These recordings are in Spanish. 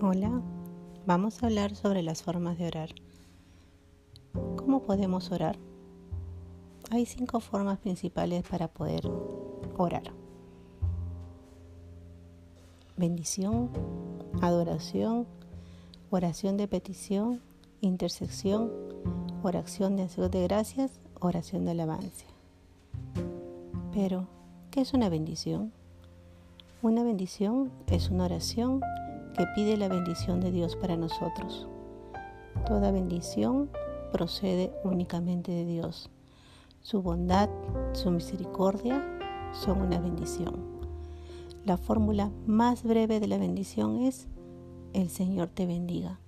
Hola, vamos a hablar sobre las formas de orar. ¿Cómo podemos orar? Hay cinco formas principales para poder orar. Bendición, adoración, oración de petición, intersección, oración de acción de gracias, oración de alabanza. Pero, ¿qué es una bendición? Una bendición es una oración que pide la bendición de Dios para nosotros. Toda bendición procede únicamente de Dios. Su bondad, su misericordia son una bendición. La fórmula más breve de la bendición es, el Señor te bendiga.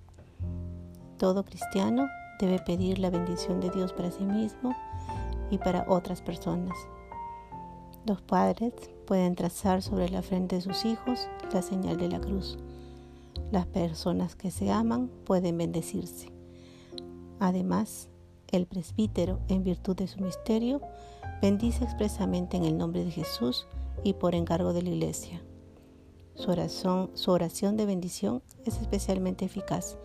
Todo cristiano debe pedir la bendición de Dios para sí mismo y para otras personas. Los padres pueden trazar sobre la frente de sus hijos la señal de la cruz. Las personas que se aman pueden bendecirse. Además, el presbítero, en virtud de su misterio, bendice expresamente en el nombre de Jesús y por encargo de la Iglesia. Su oración, de bendición es especialmente eficaz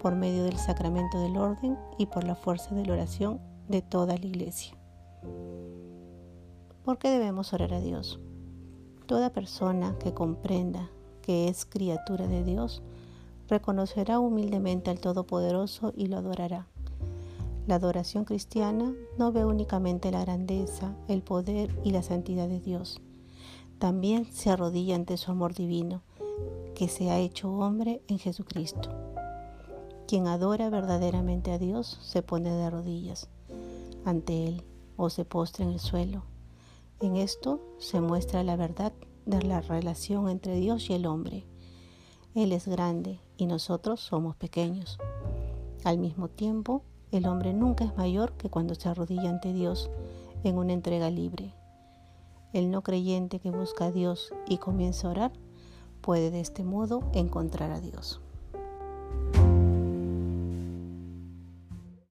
por medio del sacramento del orden y por la fuerza de la oración de toda la Iglesia. ¿Por qué debemos orar a Dios? Toda persona que comprenda que es criatura de Dios reconocerá humildemente al Todopoderoso y lo adorará. La adoración cristiana no ve únicamente la grandeza, el poder y la santidad de Dios. También se arrodilla ante su amor divino, que se ha hecho hombre en Jesucristo. Quien adora verdaderamente a Dios se pone de rodillas ante Él o se postra en el suelo. En esto se muestra la verdad de la relación entre Dios y el hombre. Él es grande y nosotros somos pequeños. Al mismo tiempo, el hombre nunca es mayor que cuando se arrodilla ante Dios en una entrega libre. El no creyente que busca a Dios y comienza a orar puede de este modo encontrar a Dios.